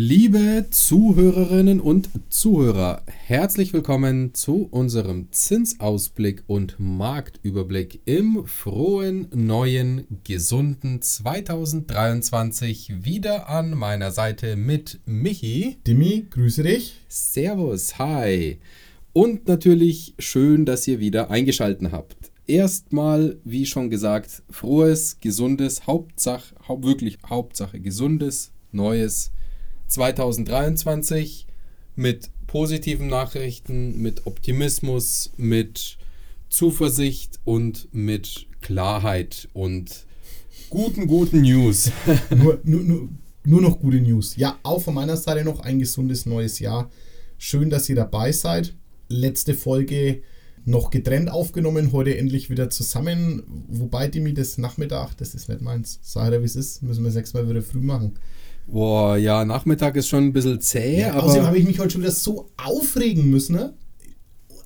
Liebe Zuhörerinnen und Zuhörer, herzlich willkommen zu unserem Zinsausblick und Marktüberblick im frohen, neuen, gesunden 2023. Wieder an meiner Seite mit Michi. Dimi, grüße dich. Servus, hi. Und natürlich schön, dass ihr wieder eingeschaltet habt. Erstmal, wie schon gesagt, frohes, gesundes, Hauptsache, hau wirklich Hauptsache gesundes, neues 2023 mit positiven Nachrichten, mit Optimismus, mit Zuversicht und mit Klarheit und guten, guten News. nur, nur, nur, nur noch gute News. Ja, auch von meiner Seite noch ein gesundes neues Jahr. Schön, dass ihr dabei seid. Letzte Folge noch getrennt aufgenommen, heute endlich wieder zusammen. Wobei, Dimi, das Nachmittag, das ist nicht meins. Sag dir, wie es ist, müssen wir sechsmal wieder früh machen. Boah, ja, Nachmittag ist schon ein bisschen zäh. Ja, aber außerdem habe ich mich heute schon wieder so aufregen müssen, ne?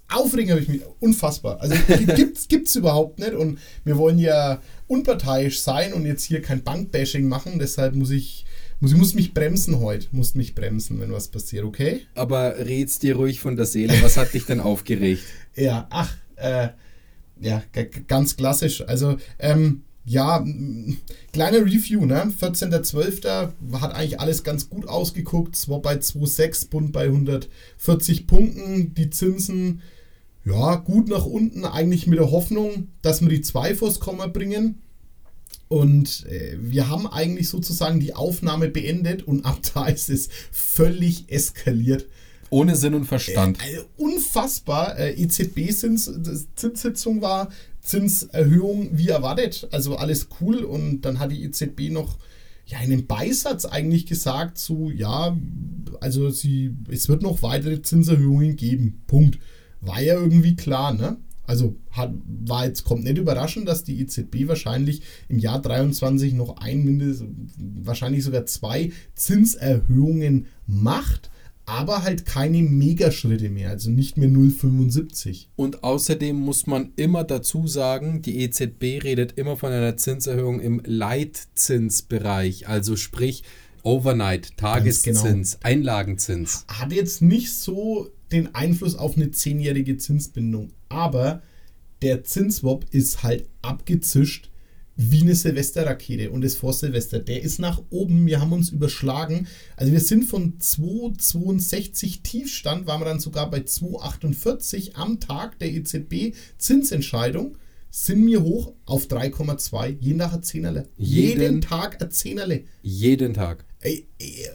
Aufregen habe ich mich, unfassbar. Also gibt es überhaupt nicht und wir wollen ja unparteiisch sein und jetzt hier kein Bankbashing machen, deshalb muss ich, muss, ich muss mich bremsen heute, muss mich bremsen, wenn was passiert, okay? Aber red's dir ruhig von der Seele, was hat dich denn aufgeregt? Ja, ach, äh, ja, ganz klassisch. Also, ähm, ja, kleine Review, ne? 14.12. hat eigentlich alles ganz gut ausgeguckt. Es war bei 2,6, Bund bei 140 Punkten. Die Zinsen, ja, gut nach unten, eigentlich mit der Hoffnung, dass wir die 2 vors Komma bringen. Und äh, wir haben eigentlich sozusagen die Aufnahme beendet und ab da ist es völlig eskaliert. Ohne Sinn und Verstand. Äh, also unfassbar. Äh, EZB-Zinssitzung war Zinserhöhung wie erwartet. Also alles cool. Und dann hat die EZB noch ja, einen Beisatz eigentlich gesagt, so ja, also sie, es wird noch weitere Zinserhöhungen geben. Punkt. War ja irgendwie klar, ne? Also hat, war jetzt, kommt nicht überraschend, dass die EZB wahrscheinlich im Jahr 23 noch ein, mindestens, wahrscheinlich sogar zwei Zinserhöhungen macht aber halt keine Megaschritte mehr, also nicht mehr 0,75. Und außerdem muss man immer dazu sagen, die EZB redet immer von einer Zinserhöhung im Leitzinsbereich, also sprich Overnight, Tageszins, genau. Einlagenzins. Hat jetzt nicht so den Einfluss auf eine zehnjährige Zinsbindung, aber der Zinswop ist halt abgezischt wie eine Silvesterrakete und das vor Silvester. Der ist nach oben, wir haben uns überschlagen. Also wir sind von 2,62 Tiefstand, waren wir dann sogar bei 2,48 am Tag der EZB Zinsentscheidung, sind wir hoch auf 3,2, jeden Tag ein Zehnerle. Jeden, jeden Tag ein Zehnerle. Jeden Tag. Ey, ey,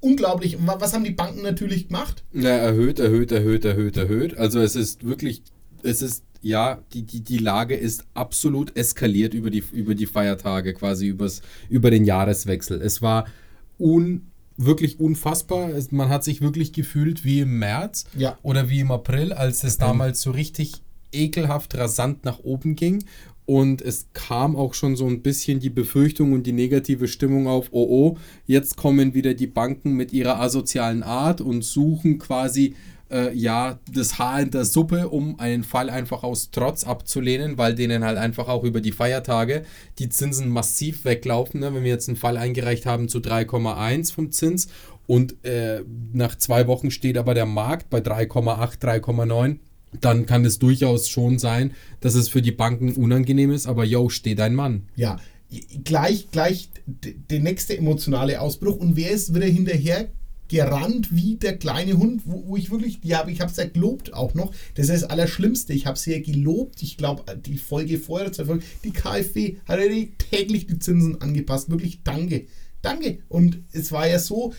unglaublich. Was haben die Banken natürlich gemacht? Na, erhöht, erhöht, erhöht, erhöht, erhöht. Also es ist wirklich, es ist ja, die, die, die Lage ist absolut eskaliert über die, über die Feiertage, quasi übers, über den Jahreswechsel. Es war un, wirklich unfassbar. Es, man hat sich wirklich gefühlt wie im März ja. oder wie im April, als es damals so richtig ekelhaft rasant nach oben ging. Und es kam auch schon so ein bisschen die Befürchtung und die negative Stimmung auf, oh oh, jetzt kommen wieder die Banken mit ihrer asozialen Art und suchen quasi äh, ja das Haar in der Suppe, um einen Fall einfach aus Trotz abzulehnen, weil denen halt einfach auch über die Feiertage die Zinsen massiv weglaufen. Ne? Wenn wir jetzt einen Fall eingereicht haben zu 3,1 vom Zins und äh, nach zwei Wochen steht aber der Markt bei 3,8, 3,9 dann kann es durchaus schon sein, dass es für die Banken unangenehm ist, aber yo, steht ein Mann. Ja, gleich, gleich der nächste emotionale Ausbruch und wer ist wieder hinterher gerannt wie der kleine Hund, wo, wo ich wirklich, die habe ich habe es ja gelobt auch noch. Das ist das Allerschlimmste. Ich habe sie ja gelobt. Ich glaube, die Folge vorher, Folge, die KfW hat ja täglich die Zinsen angepasst. Wirklich danke. Danke. Und es war ja so,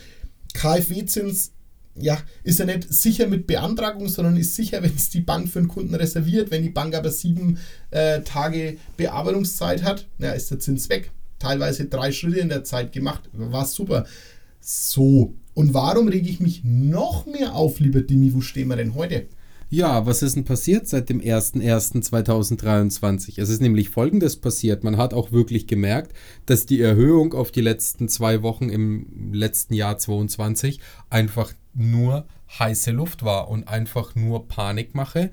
KfW-Zins ja, ist ja nicht sicher mit Beantragung, sondern ist sicher, wenn es die Bank für einen Kunden reserviert. Wenn die Bank aber sieben äh, Tage Bearbeitungszeit hat, ja, ist der Zins weg. Teilweise drei Schritte in der Zeit gemacht. War super. So, und warum rege ich mich noch mehr auf, lieber Dimi? Wo stehen wir denn heute? Ja, was ist denn passiert seit dem 01.01.2023? Es ist nämlich Folgendes passiert. Man hat auch wirklich gemerkt, dass die Erhöhung auf die letzten zwei Wochen im letzten Jahr 2022 einfach nur heiße Luft war und einfach nur Panikmache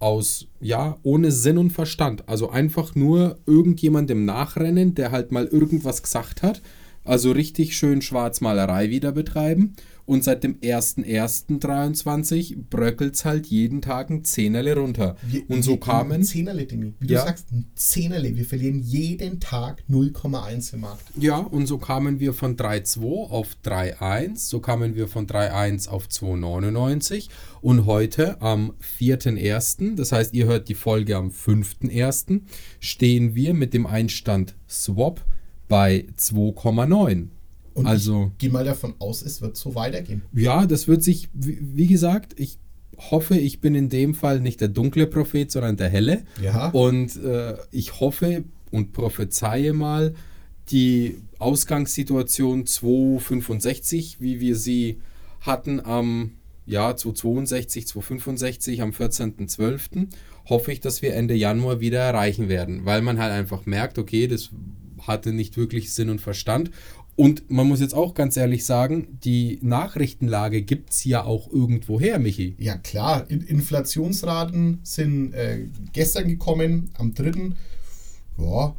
aus, ja, ohne Sinn und Verstand. Also einfach nur irgendjemandem nachrennen, der halt mal irgendwas gesagt hat Also richtig schön Schwarzmalerei wieder betreiben. Und seit dem 01.01.23 bröckelt es halt jeden Tag ein Zehnerle runter. Wir, und so kamen. Ein Zehnerle, Demi. Wie Ja. du sagst, ein Zehnerle. Wir verlieren jeden Tag 0,1 im Markt. Ja, und so kamen wir von 3,2 auf 3,1. So kamen wir von 3,1 auf 2,99. Und heute am 4.1., das heißt, ihr hört die Folge am 5.1., stehen wir mit dem Einstand Swap bei 2,9. Und Also- ich gehe mal davon aus, es wird so weitergehen. Ja, das wird sich, wie, wie gesagt, ich hoffe, ich bin in dem Fall nicht der dunkle Prophet, sondern der helle. Ja. Und äh, ich hoffe und prophezeie mal, die Ausgangssituation 265, wie wir sie hatten am ja, 262, 265 am 14.12., hoffe ich, dass wir Ende Januar wieder erreichen werden, weil man halt einfach merkt, okay, das hatte nicht wirklich Sinn und Verstand. Und man muss jetzt auch ganz ehrlich sagen, die Nachrichtenlage gibt es ja auch irgendwo her, Michi. Ja, klar. In Inflationsraten sind äh, gestern gekommen, am 3. Ja,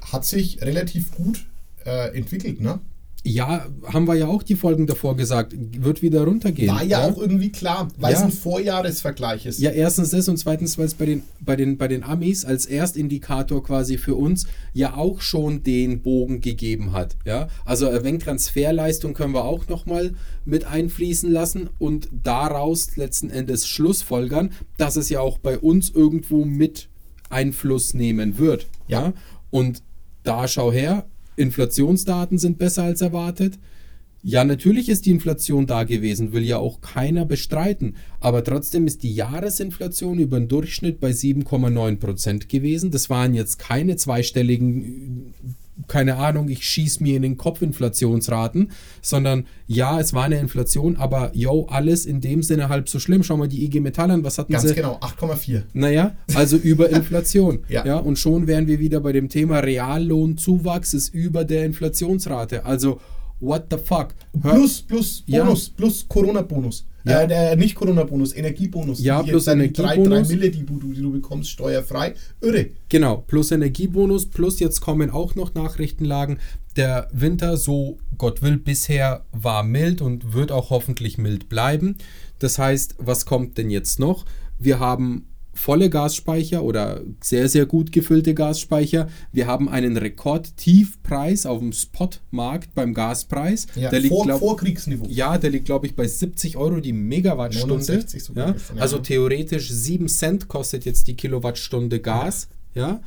hat sich relativ gut äh, entwickelt, ne? Ja, haben wir ja auch die Folgen davor gesagt, wird wieder runtergehen. War ja, auch irgendwie klar, weil es Ja. ein Vorjahresvergleich ist. Ja, erstens das und zweitens, weil es bei den, bei, den, bei den Amis als Erstindikator quasi für uns ja auch schon den Bogen gegeben hat. Ja? Also ein wenig Transferleistung können wir auch nochmal mit einfließen lassen und daraus letzten Endes Schlussfolgern, dass es ja auch bei uns irgendwo mit Einfluss nehmen wird. Ja. Und da schau her, Inflationsdaten sind besser als erwartet. Ja, natürlich ist die Inflation da gewesen, will ja auch keiner bestreiten. Aber trotzdem ist die Jahresinflation über den Durchschnitt bei 7,9 Prozent gewesen. Das waren jetzt keine zweistelligen, keine Ahnung, ich schieß mir in den Kopf Inflationsraten, sondern ja, es war eine Inflation, aber yo, alles in dem Sinne halb so schlimm. Schau mal die IG Metall an, was hatten Ganz sie? genau, 8,4. Naja, also über Inflation. Ja. ja. Und schon wären wir wieder bei dem Thema Reallohnzuwachs ist über der Inflationsrate. Also, what the fuck? Hör- Plus, plus Ja. Bonus, plus Corona-Bonus. Ja. Äh, nicht Corona-Bonus, Energiebonus. Ja, plus die drei- Energiebonus. Drei Mille, die du, die du bekommst, steuerfrei. Irre. Genau, plus Energiebonus, plus jetzt kommen auch noch Nachrichtenlagen. Der Winter, so Gott will, bisher war mild und wird auch hoffentlich mild bleiben. Das heißt, was kommt denn jetzt noch? Wir haben volle Gasspeicher oder sehr, sehr gut gefüllte Gasspeicher. Wir haben einen Rekordtiefpreis auf dem Spotmarkt beim Gaspreis. Ja, der liegt, vor, glaub- Vorkriegsniveau. Ja, der liegt, glaube ich, bei 70 Euro die Megawattstunde. 69 sogar ja? gestern, ja. Also theoretisch 7 Cent kostet jetzt die Kilowattstunde Gas. Ja.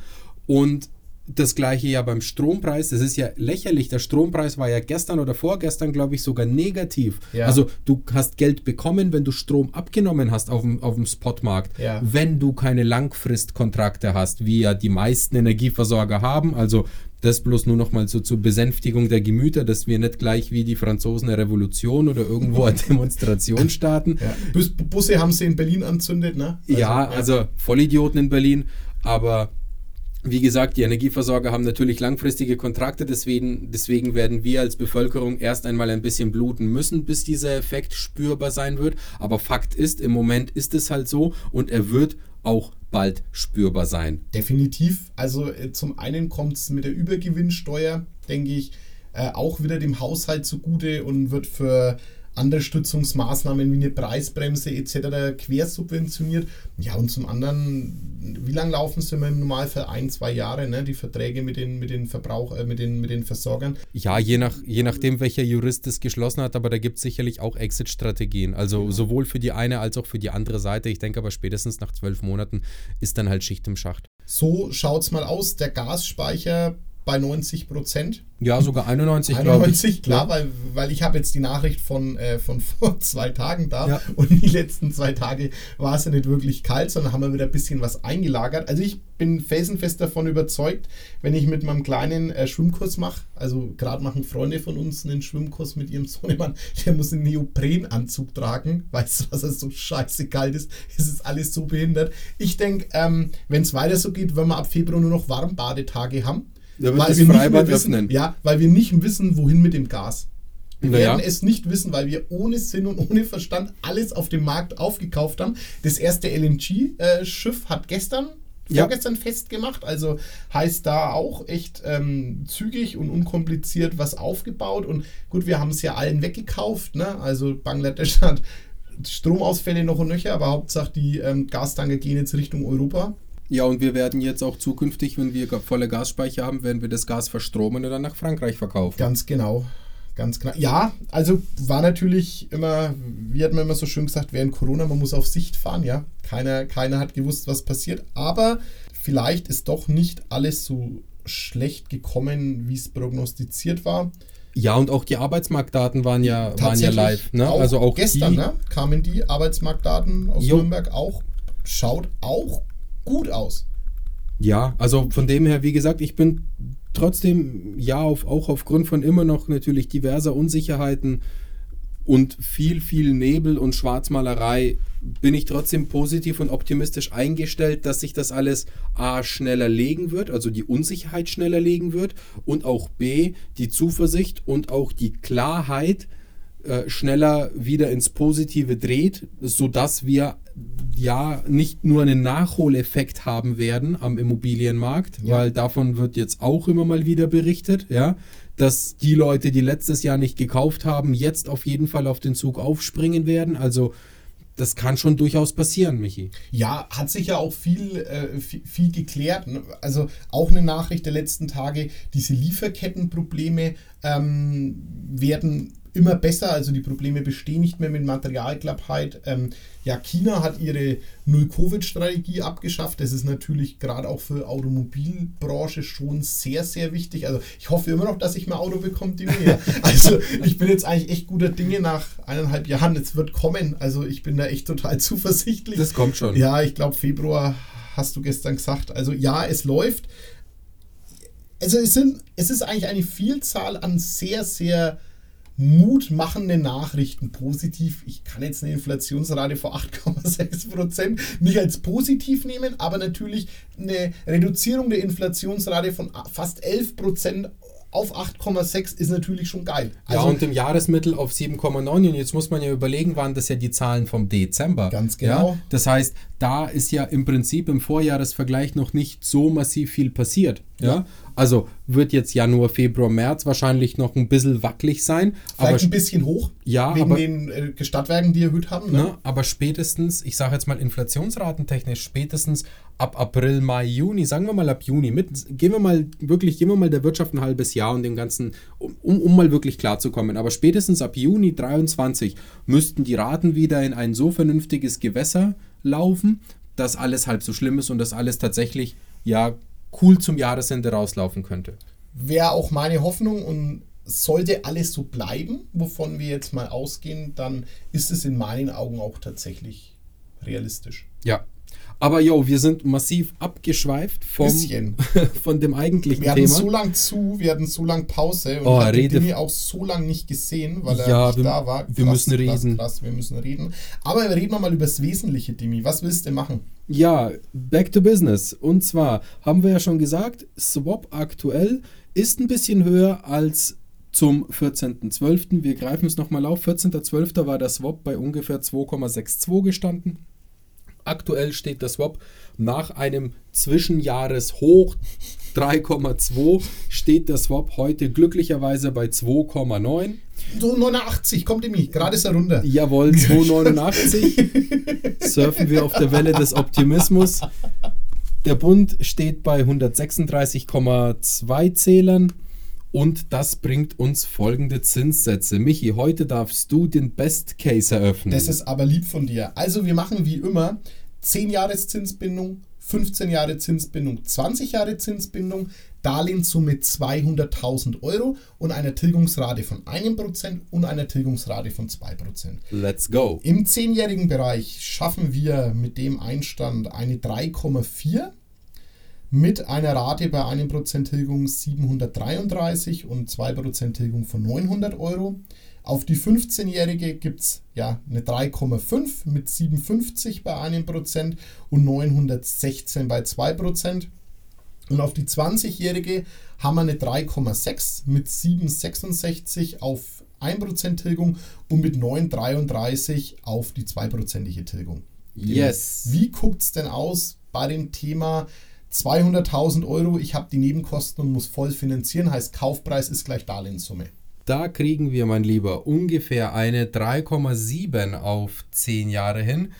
Und das gleiche ja beim Strompreis. Das ist ja lächerlich. Der Strompreis war ja gestern oder vorgestern, glaube ich, sogar negativ. Ja. Also du hast Geld bekommen, wenn du Strom abgenommen hast auf dem, auf dem Spotmarkt. Ja. Wenn du keine Langfristkontrakte hast, wie ja die meisten Energieversorger haben. Also das bloß nur noch mal so zur Besänftigung der Gemüter, dass wir nicht gleich wie die Franzosen eine Revolution oder irgendwo eine Demonstration starten. Ja. Bus, Busse haben sie in Berlin anzündet, ne? ja, also Vollidioten in Berlin, aber wie gesagt, die Energieversorger haben natürlich langfristige Kontrakte, deswegen, deswegen werden wir als Bevölkerung erst einmal ein bisschen bluten müssen, bis dieser Effekt spürbar sein wird. Aber Fakt ist, im Moment ist es halt so und er wird auch bald spürbar sein. Definitiv. Also äh, zum einen kommt es mit der Übergewinnsteuer, denke ich, äh, auch wieder dem Haushalt zugute und wird für Unterstützungsmaßnahmen wie eine Preisbremse etc. quersubventioniert. Ja, und zum anderen, wie lange laufen sie im Normalfall? Ein, zwei Jahre, ne? die Verträge mit den, mit den Verbrauch, äh, mit den, mit den Versorgern. Ja, je, nach, je nachdem, welcher Jurist es geschlossen hat, aber da gibt es sicherlich auch Exit-Strategien. Also sowohl für die eine als auch für die andere Seite. Ich denke aber spätestens nach zwölf Monaten ist dann halt Schicht im Schacht. So schaut es mal aus. Der Gasspeicher bei 90 Prozent. Ja, sogar 91, glaube ich. 91, klar, weil, weil ich habe jetzt die Nachricht von, äh, von vor zwei Tagen da Ja. und die letzten zwei Tage war es ja nicht wirklich kalt, sondern haben wir wieder ein bisschen was eingelagert. Also ich bin felsenfest davon überzeugt, wenn ich mit meinem kleinen äh, Schwimmkurs mache, also gerade machen Freunde von uns einen Schwimmkurs mit ihrem Sohnemann, der muss einen Neoprenanzug tragen, weißt du, was er so scheiße kalt ist, es ist alles so behindert. Ich denke, ähm, wenn es weiter so geht, werden wir ab Februar nur noch Warmbadetage haben. Wird weil wir nicht Freibad wissen, öffnen. Ja, weil wir nicht wissen, wohin mit dem Gas. Wir Naja. werden es nicht wissen, weil wir ohne Sinn und ohne Verstand alles auf dem Markt aufgekauft haben. Das erste LNG-Schiff hat gestern, ja. vorgestern festgemacht. Also heißt da auch echt ähm, zügig und unkompliziert was aufgebaut. Und gut, wir haben es ja allen weggekauft. Ne? Also Bangladesch hat Stromausfälle noch und nöcher, aber Hauptsache die ähm, Gastanker gehen jetzt Richtung Europa. Ja, und wir werden jetzt auch zukünftig, wenn wir volle Gasspeicher haben, werden wir das Gas verstromen und dann nach Frankreich verkaufen. Ganz genau. Ganz genau. Ja, also war natürlich immer, wie hat man immer so schön gesagt, während Corona, man muss auf Sicht fahren, ja. Keiner, keiner hat gewusst, was passiert. Aber vielleicht ist doch nicht alles so schlecht gekommen, wie es prognostiziert war. Ja, und auch die Arbeitsmarktdaten waren ja, waren ja live. Ne? Auch also auch gestern die, ne, kamen die Arbeitsmarktdaten aus jo. Nürnberg auch. Schaut auch gut aus. Ja, also von dem her, wie gesagt, ich bin trotzdem, ja, auf, auch aufgrund von immer noch natürlich diverser Unsicherheiten und viel, viel Nebel und Schwarzmalerei bin ich trotzdem positiv und optimistisch eingestellt, dass sich das alles A schneller legen wird, also die Unsicherheit schneller legen wird und auch B die Zuversicht und auch die Klarheit äh, schneller wieder ins Positive dreht, sodass wir ja nicht nur einen Nachholeffekt haben werden am Immobilienmarkt, ja. weil davon wird jetzt auch immer mal wieder berichtet, ja, dass die Leute, die letztes Jahr nicht gekauft haben, jetzt auf jeden Fall auf den Zug aufspringen werden. Also das kann schon durchaus passieren, Michi. Ja, hat sich ja auch viel, äh, viel, viel, geklärt. Ne? Also auch eine Nachricht der letzten Tage, diese Lieferkettenprobleme ähm, werden immer besser. Also die Probleme bestehen nicht mehr mit Materialknappheit. Ähm, ja, China hat ihre Null-Covid-Strategie abgeschafft. Das ist natürlich gerade auch für Automobilbranche schon sehr, sehr wichtig. Also ich hoffe immer noch, dass ich mein Auto bekomme, die mir. Also ich bin jetzt eigentlich echt guter Dinge nach eineinhalb Jahren. Es wird kommen. Also ich bin da echt total zuversichtlich. Das kommt schon. Ja, ich glaube Februar hast du gestern gesagt. Also ja, es läuft. Also es, sind, es ist eigentlich eine Vielzahl an sehr, sehr mutmachende Nachrichten positiv. Ich kann jetzt eine Inflationsrate von 8,6 Prozent nicht als positiv nehmen, aber natürlich eine Reduzierung der Inflationsrate von fast 11 Prozent auf 8,6 ist natürlich schon geil. Also, ja, und im Jahresmittel auf 7,9. Und jetzt muss man ja überlegen, waren das ja die Zahlen vom Dezember. Ganz genau. Ja? Das heißt, da ist ja im Prinzip im Vorjahresvergleich noch nicht so massiv viel passiert. Ja. ja? Also wird jetzt Januar, Februar, März wahrscheinlich noch ein bisschen wackelig sein. Vielleicht aber ein bisschen hoch. Ja, wegen aber, den äh, Gestattwerken, die erhöht haben. Ne? Ne, aber spätestens, ich sage jetzt mal inflationsratentechnisch, spätestens ab April, Mai, Juni, sagen wir mal ab Juni, mit, gehen wir mal wirklich, geben wir mal der Wirtschaft ein halbes Jahr und dem Ganzen, um, um mal wirklich klarzukommen. Aber spätestens ab Juni 23 müssten die Raten wieder in ein so vernünftiges Gewässer laufen, dass alles halb so schlimm ist und dass alles tatsächlich ja cool zum Jahresende rauslaufen könnte. Wäre auch meine Hoffnung und sollte alles so bleiben, wovon wir jetzt mal ausgehen, dann ist es in meinen Augen auch tatsächlich realistisch. Ja. Aber jo, wir sind massiv abgeschweift vom, von dem eigentlichen wir Thema. Wir hatten so lang zu, wir hatten so lang Pause und oh, ich habe auch so lange nicht gesehen, weil er ja, nicht wir, da war. Krass, wir müssen reden. Krass, krass, wir müssen reden. Aber reden wir mal über das Wesentliche, Dimi. Was willst du machen? Ja, back to business. Und zwar haben wir ja schon gesagt, Swap aktuell ist ein bisschen höher als zum 14.12. Wir greifen es nochmal auf. 14.12. war der Swap bei ungefähr 2,62 gestanden. Aktuell steht der Swap nach einem Zwischenjahreshoch 3,2 steht der Swap heute glücklicherweise bei 2,9. So 89, kommt in mich, gerade ist er runter. Jawohl, 2,89. Surfen wir auf der Welle des Optimismus. Der Bund steht bei 136,2 Zählern. Und das bringt uns folgende Zinssätze. Michi, heute darfst du den Best Case eröffnen. Das ist aber lieb von dir. Also wir machen wie immer 10 Jahres Zinsbindung, 15 Jahre Zinsbindung, 20 Jahre Zinsbindung, Darlehenssumme 200.000 Euro und einer Tilgungsrate von 1% und einer Tilgungsrate von 2%. Let's go. Im 10-jährigen Bereich schaffen wir mit dem Einstand eine 3,4 mit einer Rate bei 1% Tilgung 733 und 2% Tilgung von 900 Euro. Auf die 15-Jährige gibt es ja eine 3,5 mit 57 bei 1% und 916 bei 2%. Und auf die 20-Jährige haben wir eine 3,6 mit 766 auf 1% Tilgung und mit 9,33 auf die 2%ige Tilgung. Yes. Wie guckt es denn aus bei dem Thema 200.000 Euro, ich habe die Nebenkosten und muss voll finanzieren, heißt Kaufpreis ist gleich Darlehenssumme. Da kriegen wir, mein Lieber, ungefähr eine 3,7 auf 10 Jahre hin.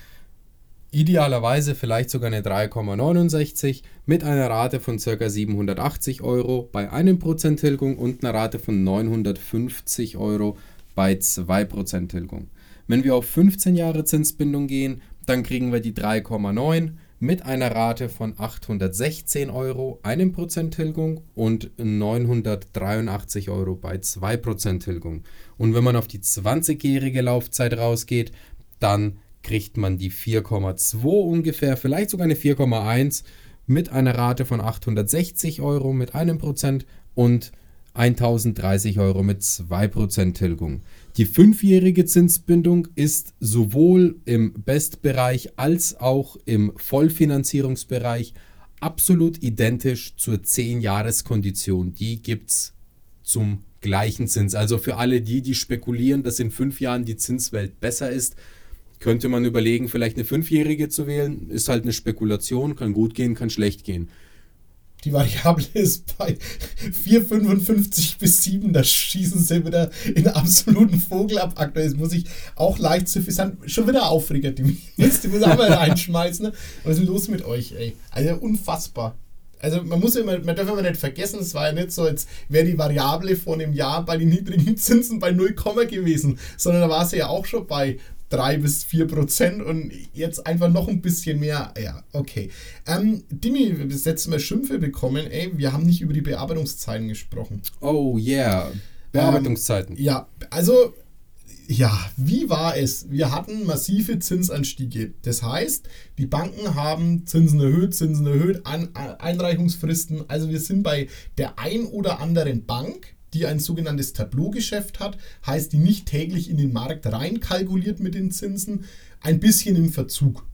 Idealerweise vielleicht sogar eine 3,69 mit einer Rate von ca. 780 Euro bei 1% Tilgung und einer Rate von 950 Euro bei 2% Tilgung. Wenn wir auf 15 Jahre Zinsbindung gehen, dann kriegen wir die 3,9 mit einer Rate von 816 Euro, 1% Tilgung und 983 Euro bei 2% Tilgung. Und wenn man auf die 20-jährige Laufzeit rausgeht, dann kriegt man die 4,2 ungefähr, vielleicht sogar eine 4,1 mit einer Rate von 860 Euro mit einem Prozent und 1030 Euro mit 2% Tilgung. Die fünfjährige Zinsbindung ist sowohl im Bestbereich als auch im Vollfinanzierungsbereich absolut identisch zur 10-Jahres-Kondition. Die gibt es zum gleichen Zins. Also für alle die, die spekulieren, dass in fünf Jahren die Zinswelt besser ist, könnte man überlegen, vielleicht eine fünfjährige zu wählen. Ist halt eine Spekulation, kann gut gehen, kann schlecht gehen. Die Variable ist bei 4,55 bis 7. Da schießen sie wieder in absoluten Vogel ab. Aktuell muss ich auch leicht sein. Schon wieder Aufreger, die muss, die muss auch mal reinschmeißen. Was ist denn los mit euch, ey? Also unfassbar. Also man muss immer, man darf immer nicht vergessen, es war ja nicht so, als wäre die Variable vor einem Jahr bei den niedrigen Zinsen bei 0, gewesen, sondern da war sie ja auch schon bei 3 bis 4 Prozent und jetzt einfach noch ein bisschen mehr. Ja, okay. Ähm, Dimi, wir haben das letzte Mal Schimpfe bekommen. Ey, wir haben nicht über die Bearbeitungszeiten gesprochen. Oh yeah, Bearbeitungszeiten. Ähm, ja, also ja, wie war es? Wir hatten massive Zinsanstiege. Das heißt, die Banken haben Zinsen erhöht, Zinsen erhöht, An Einreichungsfristen. Also wir sind bei der ein oder anderen Bank die ein sogenanntes Tableaugeschäft hat, heißt die nicht täglich in den Markt reinkalkuliert mit den Zinsen, ein bisschen im Verzug.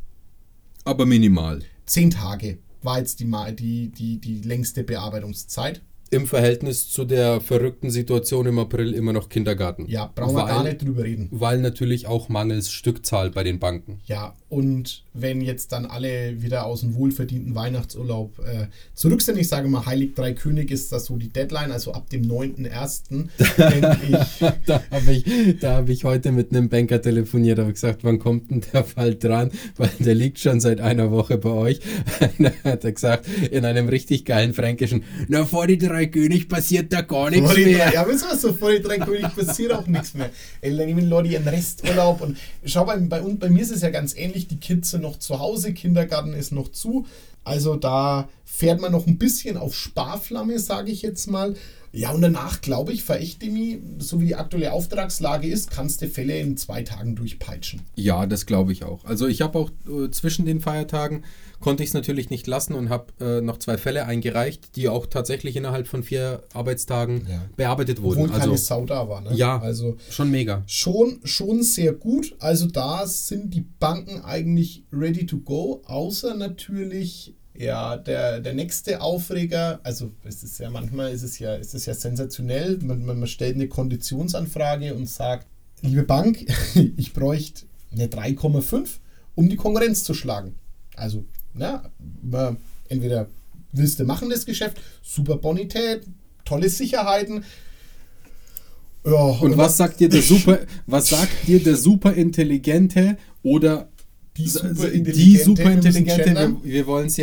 Aber minimal. Zehn Tage war jetzt die, die, die, die längste Bearbeitungszeit im Verhältnis zu der verrückten Situation im April immer noch Kindergarten. Ja, brauchen weil, wir gar nicht drüber reden. Weil natürlich auch mangels Stückzahl bei den Banken. Ja, und wenn jetzt dann alle wieder aus dem wohlverdienten Weihnachtsurlaub äh, zurück sind, ich sage mal, Heilig Drei König ist das so die Deadline, also ab dem 9.1. denke ich. da habe ich, hab ich heute mit einem Banker telefoniert, habe gesagt, wann kommt denn der Fall dran? Weil der liegt schon seit einer Woche bei euch. da hat er gesagt, in einem richtig geilen Fränkischen, na vor die drei König passiert da gar nichts vor mehr. Drei, ja, wieso so vor die drei König passiert auch nichts mehr. Ey, dann nehmen Leute ihren Resturlaub und schau, bei, bei, bei mir ist es ja ganz ähnlich, die Kids sind noch zu Hause, Kindergarten ist noch zu. Also da fährt man noch ein bisschen auf Sparflamme, sage ich jetzt mal. Ja, und danach, glaube ich, Verächtemi, so wie die aktuelle Auftragslage ist, kannst du Fälle in zwei Tagen durchpeitschen. Ja, das glaube ich auch. Also ich habe auch äh, zwischen den Feiertagen, konnte ich es natürlich nicht lassen und habe äh, noch zwei Fälle eingereicht, die auch tatsächlich innerhalb von vier Arbeitstagen ja. bearbeitet wurden. Obwohl also, keine Sau da war. Ne? Ja, also schon mega. Schon, schon sehr gut. Also da sind die Banken eigentlich ready to go, außer natürlich ja, der, der nächste Aufreger, also es ist ja manchmal ist es ja, ist es ja sensationell, man, man stellt eine Konditionsanfrage und sagt, liebe Bank, ich bräuchte eine 3,5, um die Konkurrenz zu schlagen. Also, na, entweder willst du machen das Geschäft, super Bonität, tolle Sicherheiten. Ja, und was sagt dir der super, was sagt dir der super intelligente oder die superintelligente. Die superintelligente wir, wir wollen es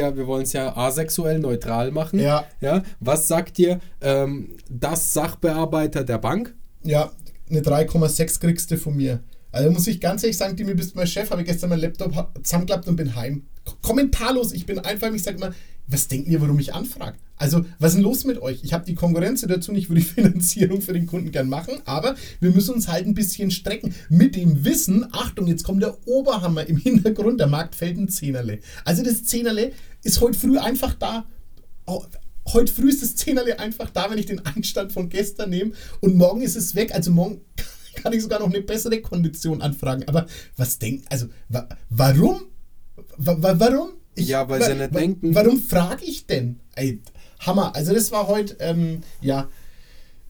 ja, ja asexuell neutral machen. Ja. ja. Was sagt dir ähm, das Sachbearbeiter der Bank? Ja, eine 3,6 kriegst du von mir. Also muss ich ganz ehrlich sagen, du bist mein Chef, habe ich gestern mein Laptop zusammengeklappt und bin heim. Kommentarlos, ich bin einfach, ich sage mal, was denkt ihr, warum ich anfrage? Also, was ist denn los mit euch? Ich habe die Konkurrenz dazu nicht, würde die Finanzierung für den Kunden gern machen, aber wir müssen uns halt ein bisschen strecken. Mit dem Wissen, Achtung, jetzt kommt der Oberhammer im Hintergrund, der Markt fällt ein Zehnerle. Also, das Zehnerle ist heute früh einfach da. Oh, heute früh ist das Zehnerle einfach da, wenn ich den Einstand von gestern nehme und morgen ist es weg. Also, morgen kann ich sogar noch eine bessere Kondition anfragen. Aber was denkt, also, wa warum? Wa warum? Ich, ja, weil sie nicht denken. Warum frage ich denn? Ey, Hammer. Also das war heute, ähm, ja,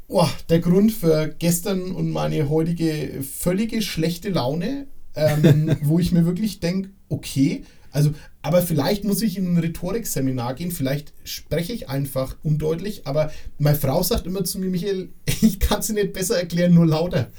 oh, der Grund für gestern und meine heutige völlige schlechte Laune, ähm, wo ich mir wirklich denke, okay, Also, aber vielleicht muss ich in ein Rhetorikseminar gehen, vielleicht spreche ich einfach undeutlich, aber meine Frau sagt immer zu mir, Michael, ich kann sie nicht besser erklären, nur lauter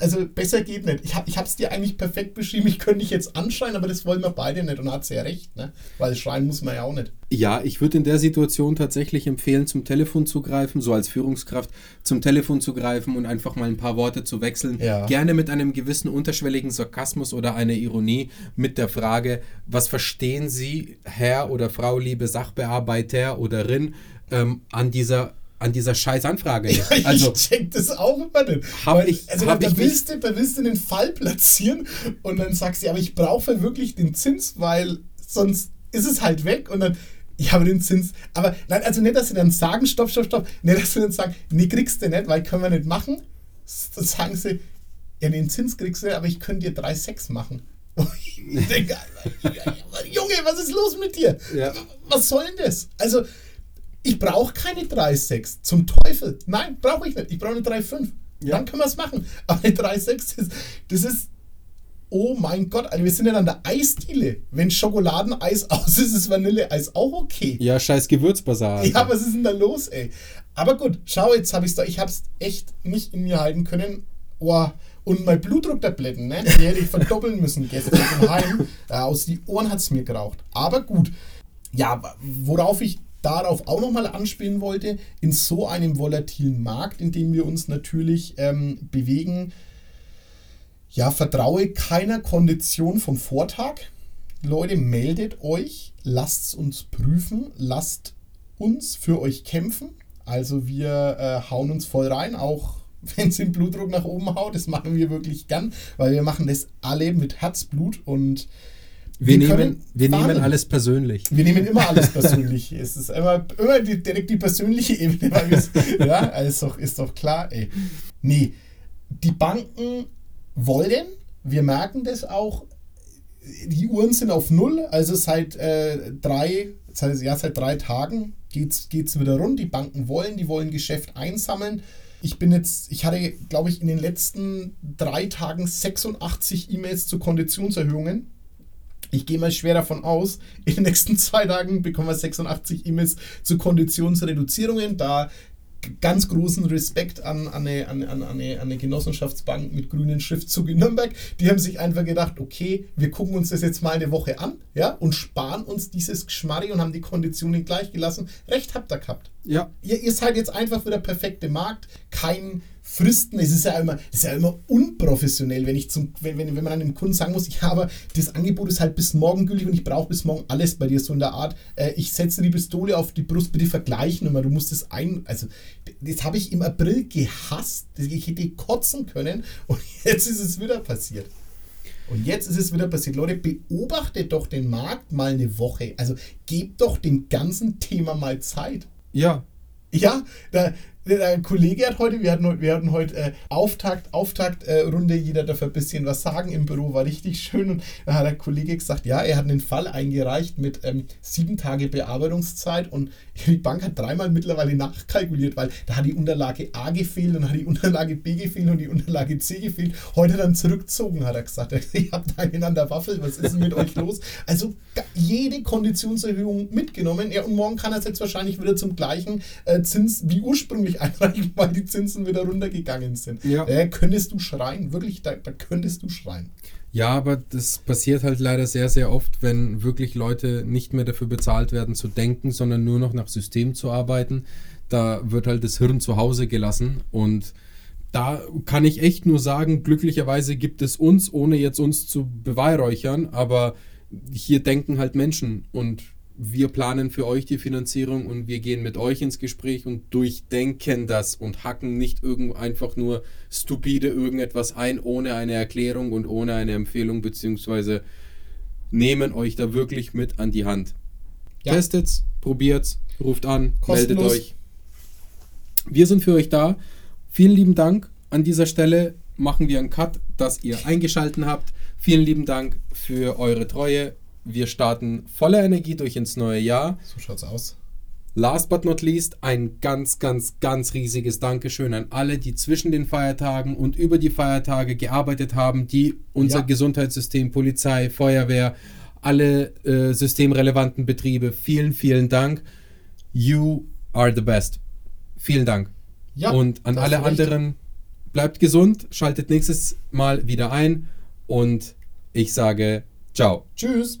also besser geht nicht. Ich habe es dir eigentlich perfekt beschrieben. Ich könnte dich jetzt anschreien, aber das wollen wir beide nicht. Und hat sie ja recht, ne? Weil schreien muss man ja auch nicht. Ja, ich würde in der Situation tatsächlich empfehlen, zum Telefon zu greifen, so als Führungskraft, zum Telefon zu greifen und einfach mal ein paar Worte zu wechseln. Ja. Gerne mit einem gewissen unterschwelligen Sarkasmus oder einer Ironie mit der Frage, was verstehen Sie, Herr oder Frau, liebe Sachbearbeiter oder Rin, ähm, an dieser an dieser scheiß Anfrage. Ja, also, ich check das auch immer nicht. Hab ich, also hab da, ich willst du, da willst du den Fall platzieren und dann sagst du, aber ich brauche wirklich den Zins, weil sonst ist es halt weg und dann, ich habe den Zins. Aber nein, also nicht, dass sie dann sagen, stopp, stopp, stopp. Nicht, dass sie dann sagen, nee, kriegst du nicht, weil können wir nicht machen. Dann sagen sie, ja, den Zins kriegst du nicht, aber ich könnte dir 3,6 machen. ich denke, Junge, was ist los mit dir? Ja. Was soll denn das? Also, ich brauche keine 3,6. Zum Teufel. Nein, brauche ich nicht. Ich brauche eine 3,5. Ja. Dann können wir es machen. Aber eine 3,6 ist, das ist, oh mein Gott, also wir sind ja an der Eisdiele. Wenn Schokoladeneis aus ist, ist Vanilleeis auch okay. Ja, scheiß Gewürzbasar. Also. Ja, was ist denn da los, ey? Aber gut, schau, jetzt habe ich es da. Ich habe es echt nicht in mir halten können. Oh, und mein Blutdrucktabletten, ne? Die hätte ich verdoppeln müssen gestern im Heim. Äh, aus die Ohren hat es mir geraucht. Aber gut. Ja, worauf ich darauf auch nochmal anspielen wollte, in so einem volatilen Markt, in dem wir uns natürlich ähm, bewegen, ja, vertraue keiner Kondition vom Vortag. Leute, meldet euch, lasst uns prüfen, lasst uns für euch kämpfen. Also wir äh, hauen uns voll rein, auch wenn es den Blutdruck nach oben haut. Das machen wir wirklich gern, weil wir machen das alle mit Herzblut und wir, wir nehmen, wir nehmen alles persönlich. Wir nehmen immer alles persönlich. es ist immer, immer die, direkt die persönliche Ebene. ja, ist doch, ist doch klar. Ey. Nee, die Banken wollen, wir merken das auch, die Uhren sind auf Null, also seit äh, drei, seit, ja, seit drei Tagen geht es wieder rund. Die Banken wollen, die wollen Geschäft einsammeln. Ich bin jetzt, ich hatte, glaube ich, in den letzten drei Tagen 86 E-Mails zu Konditionserhöhungen ich gehe mal schwer davon aus, in den nächsten zwei Tagen bekommen wir 86 E-Mails zu Konditionsreduzierungen. Da ganz großen Respekt an, an, eine, an, an, eine, an eine Genossenschaftsbank mit grünen Schriftzug in Nürnberg. Die haben sich einfach gedacht, okay, wir gucken uns das jetzt mal eine Woche an ja, und sparen uns dieses Geschmarri und haben die Konditionen gleich gelassen. Recht habt ihr gehabt. Ja. Ihr, ihr seid jetzt einfach wieder perfekte Markt. Kein Fristen. Es ist ja immer, ist ja immer unprofessionell, wenn ich zum, wenn, wenn, wenn man einem Kunden sagen muss, ich habe das Angebot ist halt bis morgen gültig und ich brauche bis morgen alles bei dir so in der Art. Äh, ich setze die Pistole auf die Brust, bitte vergleichen immer. Du musst das ein, also das habe ich im April gehasst. Ich hätte kotzen können und jetzt ist es wieder passiert. Und jetzt ist es wieder passiert. Leute, beobachtet doch den Markt mal eine Woche. Also gebt doch dem ganzen Thema mal Zeit. Ja. Ja, da, der Kollege hat heute, wir hatten, wir hatten heute äh, Auftakt, Auftaktrunde, äh, jeder darf ein bisschen was sagen im Büro, war richtig schön. Und da hat der Kollege gesagt, ja, er hat einen Fall eingereicht mit ähm, sieben Tage Bearbeitungszeit und die Bank hat dreimal mittlerweile nachkalkuliert, weil da hat die Unterlage A gefehlt und hat die Unterlage B gefehlt und die Unterlage C gefehlt. Heute dann zurückgezogen, hat er gesagt. Ihr habt der Waffel, was ist denn mit euch los? Also jede Konditionserhöhung mitgenommen. Ja, und morgen kann er jetzt wahrscheinlich wieder zum gleichen äh, Zins wie ursprünglich nicht einreichen, weil die Zinsen wieder runtergegangen sind. Ja. Äh, könntest du schreien, wirklich, da, da könntest du schreien. Ja, aber das passiert halt leider sehr, sehr oft, wenn wirklich Leute nicht mehr dafür bezahlt werden zu denken, sondern nur noch nach System zu arbeiten. Da wird halt das Hirn zu Hause gelassen und da kann ich echt nur sagen, glücklicherweise gibt es uns, ohne jetzt uns zu beweihräuchern, aber hier denken halt Menschen und wir planen für euch die Finanzierung und wir gehen mit euch ins Gespräch und durchdenken das und hacken nicht irgend einfach nur stupide irgendetwas ein, ohne eine Erklärung und ohne eine Empfehlung, beziehungsweise nehmen euch da wirklich mit an die Hand. Ja. Testet's, probiert's, ruft an, Kostenlos. meldet euch. Wir sind für euch da. Vielen lieben Dank. An dieser Stelle machen wir einen Cut, dass ihr eingeschalten habt. Vielen lieben Dank für eure Treue wir starten voller Energie durch ins neue Jahr. So schaut's aus. Last but not least, ein ganz, ganz, ganz riesiges Dankeschön an alle, die zwischen den Feiertagen und über die Feiertage gearbeitet haben, die unser ja. Gesundheitssystem, Polizei, Feuerwehr, alle äh, systemrelevanten Betriebe, vielen, vielen Dank. You are the best. Vielen Dank. Ja, und an alle anderen, bleibt gesund, schaltet nächstes Mal wieder ein und ich sage ciao. Tschüss.